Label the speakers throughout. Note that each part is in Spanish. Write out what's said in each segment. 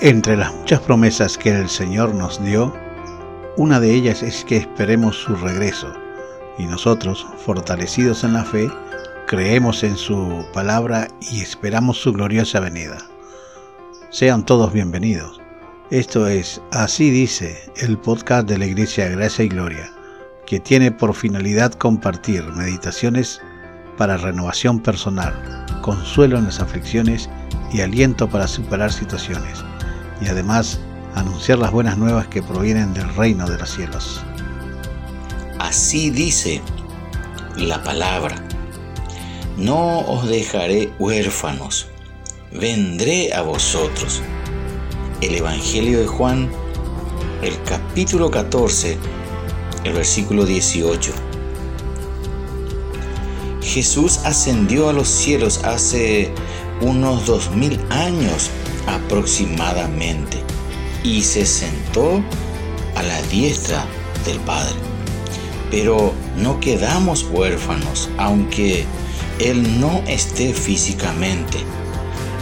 Speaker 1: Entre las muchas promesas que el Señor nos dio, una de ellas es que esperemos su regreso, y nosotros, fortalecidos en la fe, creemos en su palabra y esperamos su gloriosa venida. Sean todos bienvenidos. Esto es Así dice el podcast de la Iglesia Gracia y Gloria, que tiene por finalidad compartir meditaciones para renovación personal, consuelo en las aflicciones y aliento para superar situaciones y además anunciar las buenas nuevas que provienen del reino de los cielos.
Speaker 2: Así dice la palabra. No os dejaré huérfanos, vendré a vosotros. El Evangelio de Juan, el capítulo 14, el versículo 18. Jesús ascendió a los cielos hace unos dos mil años aproximadamente y se sentó a la diestra del Padre. Pero no quedamos huérfanos, aunque Él no esté físicamente.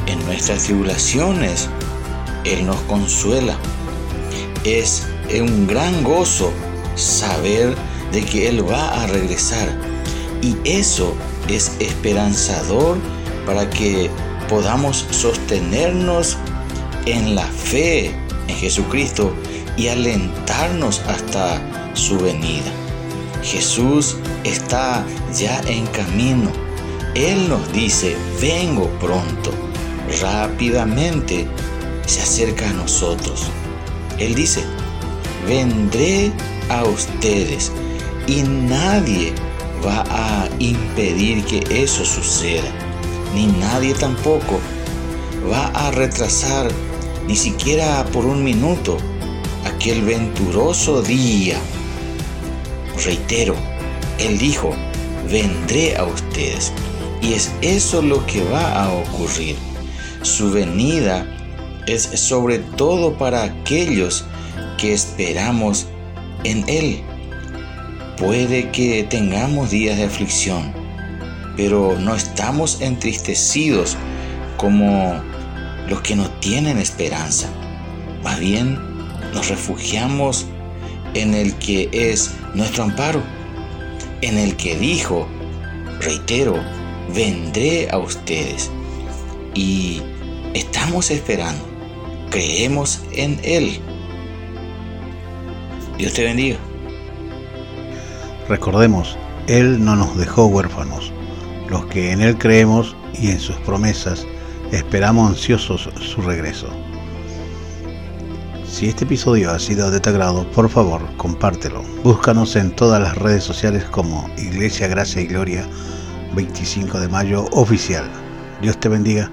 Speaker 2: En nuestras tribulaciones, Él nos consuela. Es un gran gozo saber de que Él va a regresar. Y eso es esperanzador para que podamos sostenernos en la fe en Jesucristo y alentarnos hasta su venida. Jesús está ya en camino. Él nos dice, vengo pronto. Rápidamente se acerca a nosotros. Él dice, vendré a ustedes y nadie va a impedir que eso suceda ni nadie tampoco va a retrasar ni siquiera por un minuto aquel venturoso día. Reitero, Él dijo, vendré a ustedes. Y es eso lo que va a ocurrir. Su venida es sobre todo para aquellos que esperamos en Él. Puede que tengamos días de aflicción, pero no estamos entristecidos como los que no tienen esperanza. Más bien nos refugiamos en el que es nuestro amparo, en el que dijo, reitero, vendré a ustedes. Y estamos esperando, creemos en Él. Dios te bendiga.
Speaker 1: Recordemos, Él no nos dejó huérfanos los que en Él creemos y en sus promesas esperamos ansiosos su regreso. Si este episodio ha sido de tu agrado, por favor, compártelo. Búscanos en todas las redes sociales como Iglesia Gracia y Gloria 25 de Mayo Oficial. Dios te bendiga.